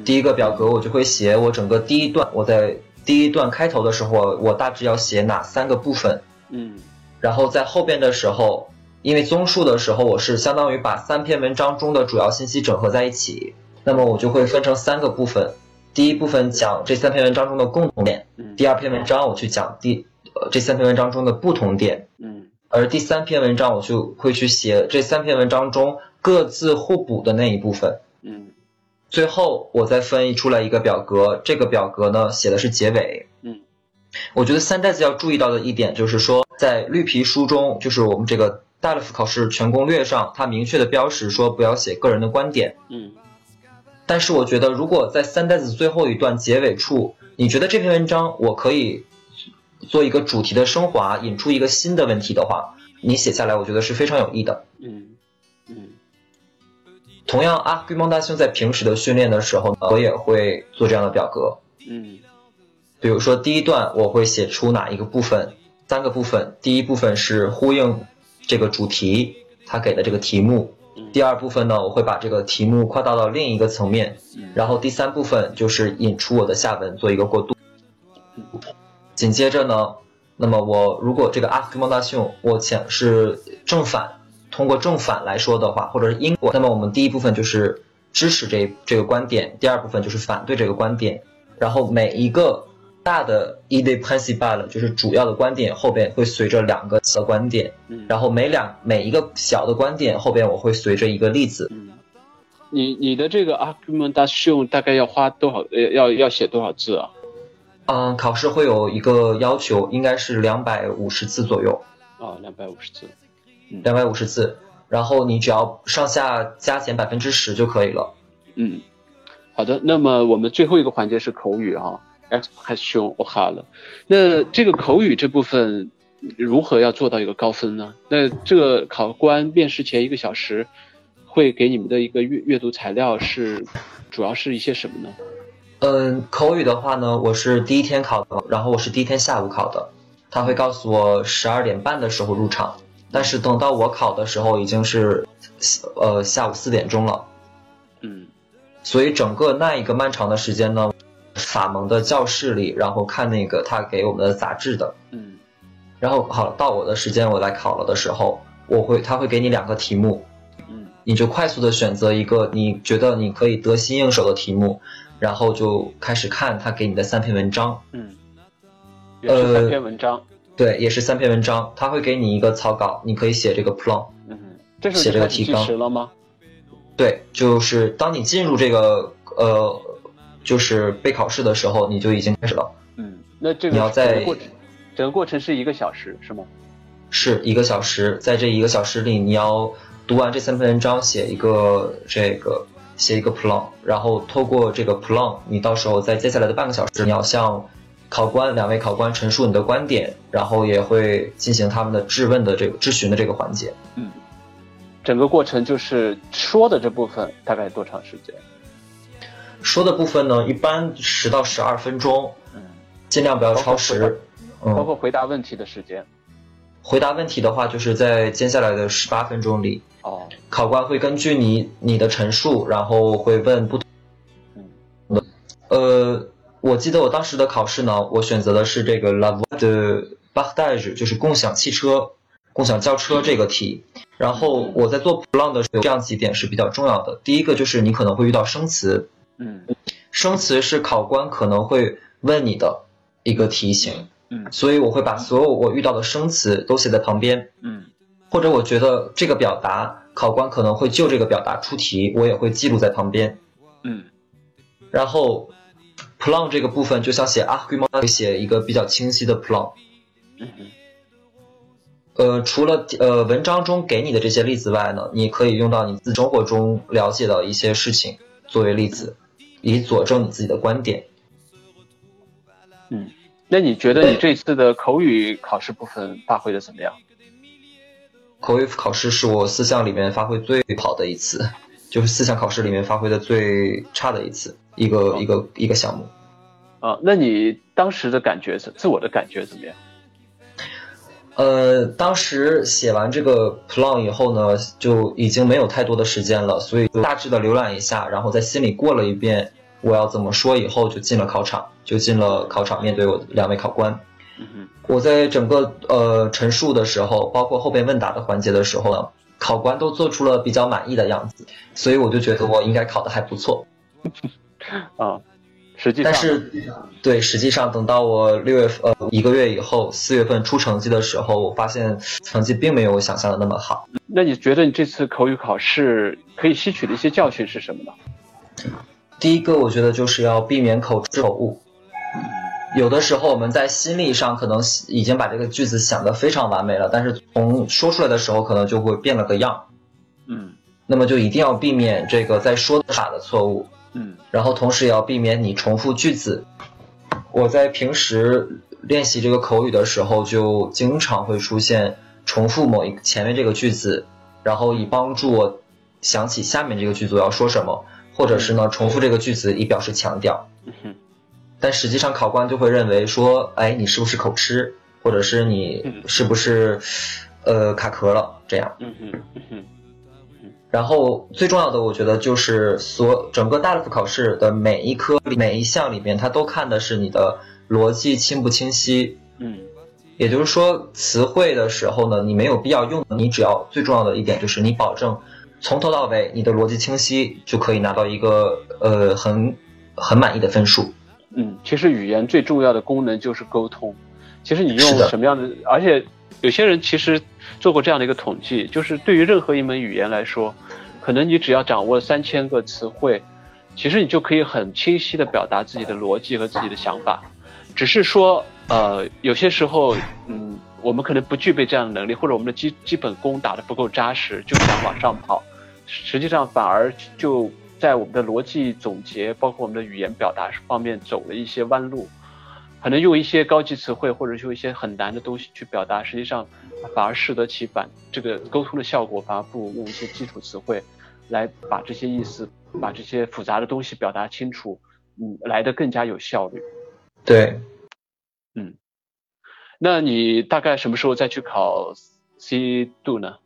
第一个表格我就会写我整个第一段，我在第一段开头的时候，我大致要写哪三个部分，嗯然后在后边的时候，因为综述的时候，我是相当于把三篇文章中的主要信息整合在一起，那么我就会分成三个部分。第一部分讲这三篇文章中的共同点，嗯第二篇文章我去讲第呃这三篇文章中的不同点，嗯而第三篇文章我就会去写这三篇文章中各自互补的那一部分。嗯最后我再分译出来一个表格，这个表格呢写的是结尾。嗯，我觉得三寨子要注意到的一点就是说，在绿皮书中，就是我们这个大乐福考试全攻略上，它明确的标识说不要写个人的观点。嗯但是我觉得，如果在三代子最后一段结尾处，你觉得这篇文章我可以做一个主题的升华，引出一个新的问题的话，你写下来，我觉得是非常有益的。嗯嗯同样，argumentation 在平时的训练的时候，我也会做这样的表格。嗯比如说第一段我会写出哪一个部分，三个部分。第一部分是呼应这个主题，他给的这个题目。第二部分呢，我会把这个题目扩大到另一个层面，然后第三部分就是引出我的下文，做一个过渡。紧接着呢，那么我如果这个 argumentation 我前是正反，通过正反来说的话，或者是因果，那么我们第一部分就是支持这这个观点，第二部分就是反对这个观点，然后每一个大的 idea principal 就是主要的观点后边会随着两个小的观点，嗯然后每两每一个小的观点后边我会随着一个例子。嗯，你你的这个 argumentation 大概要花多少？呃，要要写多少字啊？嗯，考试会有一个要求，应该是两百五十字左右，啊，两百五十字。两百五十字，然后你只要上下加减百分之十就可以了。嗯，好的。那么我们最后一个环节是口语哈，expression oral。那这个口语这部分如何要做到一个高分呢？那这个考官面试前一个小时会给你们的一个阅阅读材料是主要是一些什么呢？嗯，口语的话呢，我是第一天考的，然后我是第一天下午考的，他会告诉我十二点半的时候入场，但是等到我考的时候已经是呃下午四点钟了，嗯所以整个那一个漫长的时间呢，法蒙的教室里，然后看那个他给我们的杂志的，嗯。然后好了，到我的时间我来考了的时候，我会他会给你两个题目，嗯。你就快速的选择一个你觉得你可以得心应手的题目，然后就开始看他给你的三篇文章，嗯，也是三篇文章。对，也是三篇文章，他会给你一个草稿，你可以写这个 plan。嗯，这是写这个提纲。时了吗？对，就是当你进入这个呃，就是备考试的时候，你就已经开始了，嗯，那这个你要在整个过程，整个过程是一个小时是吗？是一个小时，在这一个小时里，你要读完这三篇文章，写一个这个写一个 plan，然后透过这个 plan，你到时候在接下来的半个小时，你要向考官两位考官陈述你的观点，然后也会进行他们的质问的这个质询的这个环节。嗯，整个过程就是说的这部分大概多长时间？说的部分呢，一般十到十二分钟，嗯，尽量不要超时。嗯，包括回答问题的时间。回答问题的话，就是在接下来的十八分钟里，哦，考官会根据你你的陈述，然后会问不同嗯呃，我记得我当时的考试呢，我选择的是这个 La Voie de Partage，就是共享汽车、共享轿车这个题。然后我在做 Plan 的时候，这样几点是比较重要的。第一个就是你可能会遇到生词，嗯。生词是考官可能会问你的一个题型，嗯。所以我会把所有我遇到的生词都写在旁边，嗯。或者我觉得这个表达考官可能会就这个表达出题，我也会记录在旁边。嗯。然后 plan 这个部分就像写 argument 写一个比较清晰的 plan。嗯哼。呃，除了呃文章中给你的这些例子外呢，你可以用到你自己生活中了解的一些事情作为例子，以佐证你自己的观点。嗯。那你觉得你这次的口语考试部分发挥的怎么样？口语考试是我四项里面发挥最好的一次，就是四项考试里面发挥的最差的一次，一个、一个一个项目。啊，那你当时的感觉是自我的感觉怎么样？呃，当时写完这个 plan 以后呢，就已经没有太多的时间了，所以就大致的浏览一下，然后在心里过了一遍我要怎么说以后，就进了考场，就进了考场，面对我的两位考官。我在整个呃陈述的时候，包括后边问答的环节的时候呢，考官都做出了比较满意的样子，所以我就觉得我应该考得还不错。啊，实际上但是，对，实际上等到我六月份呃一个月以后，四月份出成绩的时候，我发现成绩并没有我想象的那么好。那你觉得你这次口语考试可以吸取的一些教训是什么呢？第一个，我觉得就是要避免口出口误。有的时候我们在心理上可能已经把这个句子想得非常完美了，但是从说出来的时候可能就会变了个样。嗯那么就一定要避免这个在说卡的错误，嗯。然后同时也要避免你重复句子。我在平时练习这个口语的时候，就经常会出现重复某一前面这个句子，然后以帮助我想起下面这个句子要说什么，或者是呢重复这个句子以表示强调。但实际上考官就会认为说，哎，你是不是口吃，或者是你是不是呃卡壳了？这样。嗯哼嗯哼然后最重要的，我觉得就是所整个大 f 考试的每一科每一项里面，它都看的是你的逻辑清不清晰。嗯也就是说，词汇的时候呢，你没有必要用，你只要最重要的一点就是你保证从头到尾你的逻辑清晰，就可以拿到一个呃很很满意的分数。嗯，其实语言最重要的功能就是沟通。其实你用什么样的，而且有些人其实做过这样的一个统计，就是对于任何一门语言来说，可能你只要掌握三千个词汇，其实你就可以很清晰的表达自己的逻辑和自己的想法。只是说，呃，有些时候，嗯，我们可能不具备这样的能力，或者我们的基基本功打得不够扎实，就想往上跑，实际上反而就在我们的逻辑总结，包括我们的语言表达方面走了一些弯路。可能用一些高级词汇，或者用一些很难的东西去表达，实际上反而适得其反。这个沟通的效果反而不如用一些基础词汇来把这些意思、把这些复杂的东西表达清楚，嗯，来的更加有效率。对，嗯那你大概什么时候再去考 C 度呢？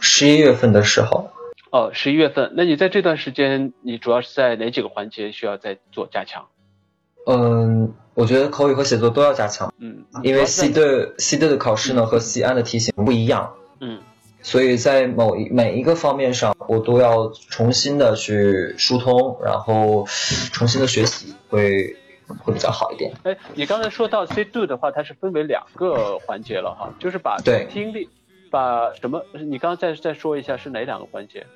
十一月份的时候，哦，十一月份。那你在这段时间，你主要是在哪几个环节需要再做加强？嗯，我觉得口语和写作都要加强，嗯，因为 C 对 C 对的考试呢和西安的题型不一样。嗯所以在某一每一个方面上，我都要重新的去疏通，然后重新的学习，会会比较好一点。哎，你刚才说到 C do 的话，它是分为两个环节了哈，就是把对听力，把什么？你刚刚再再说一下是哪两个环节？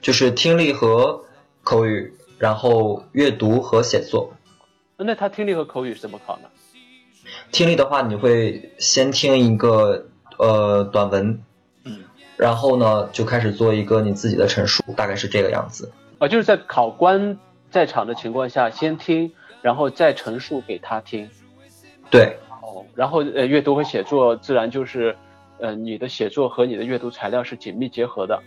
就是听力和口语，然后阅读和写作。那他听力和口语是怎么考呢？听力的话，你会先听一个呃短文，嗯，然后呢就开始做一个你自己的陈述，大概是这个样子。啊，就是在考官在场的情况下，先听，然后再陈述给他听。对，哦，然后呃，阅读和写作自然就是，呃，你的写作和你的阅读材料是紧密结合的。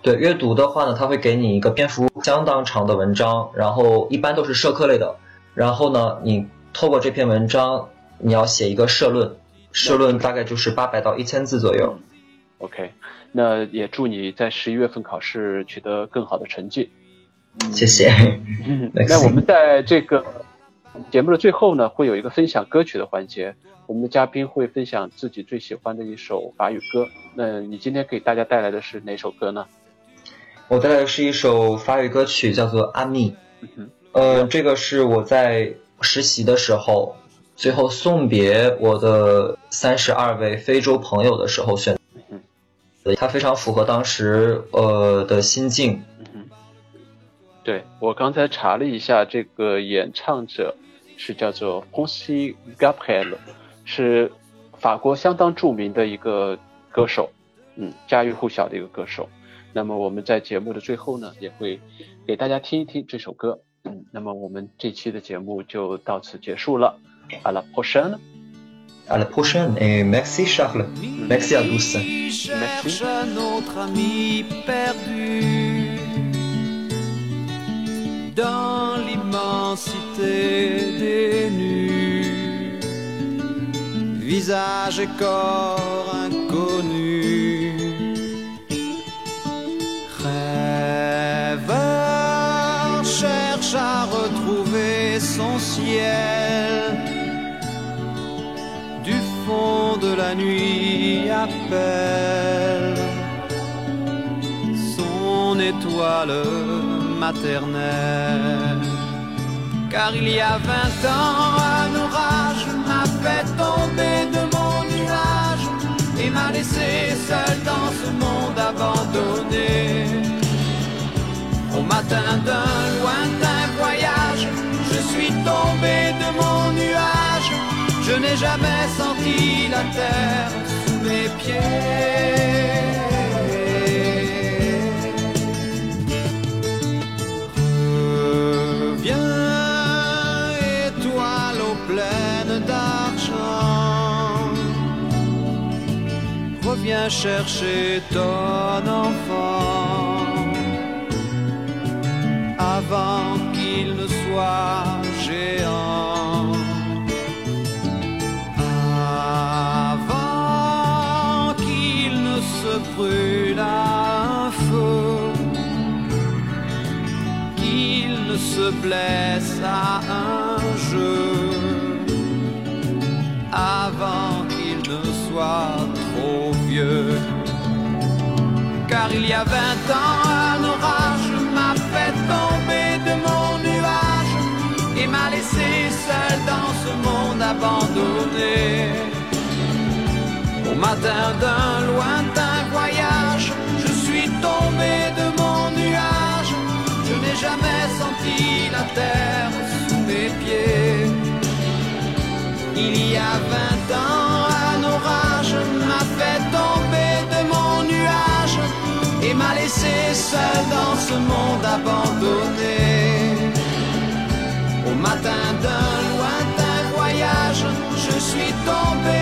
对，阅读的话呢，它会给你一个篇幅相当长的文章，然后一般都是社科类的。然后呢，你透过这篇文章，你要写一个社论，社论大概就是八百到一千字左右。OK，那也祝你在十一月份考试取得更好的成绩。谢谢。那我们在这个节目的最后呢，会有一个分享歌曲的环节，我们的嘉宾会分享自己最喜欢的一首法语歌。那你今天给大家带来的是哪首歌呢？我带来的是一首法语歌曲，叫做《阿密》。呃，这个是我在实习的时候，最后送别我的三十二位非洲朋友的时候选。它非常符合当时呃的心境。对我刚才查了一下，这个演唱者是叫做 i Gabriel，是法国相当著名的一个歌手，嗯，家喻户晓的一个歌手。那么我们在节目的最后呢，也会给大家听一听这首歌。嗯，那么我们这期的节目就到此结束了。À la prochaine. À la prochaine et merci Charles. Merci à tous. Merci. notre ami perdu dans l'immensité des nus, visage et corps inconnu. Son ciel de la nuit appelle son étoile maternelle. Car il y a vingt ans, un orage m'a fait tomber de mon nuage et m'a laissé seul dans ce monde abandonné. Au matin d'un lointain voyage, de mon nuage. Je n'ai jamais senti la terre sous mes pieds. Reviens chercher ton enfant. Avant qu'il ne soit se blesse à un jeu, avant qu'il ne soit trop vieux. Car il y a vingt ans, un orage m'a fait tomber de mon nuage et m'a laissé seul dans ce monde abandonné. Au matin d'un lointain jamais senti la terre sous mes pieds. Il y a vingt ans, un orage m'a fait tomber de mon nuage et m'a laissé seul dans ce monde abandonné. Au matin d'un lointain voyage, je suis tombé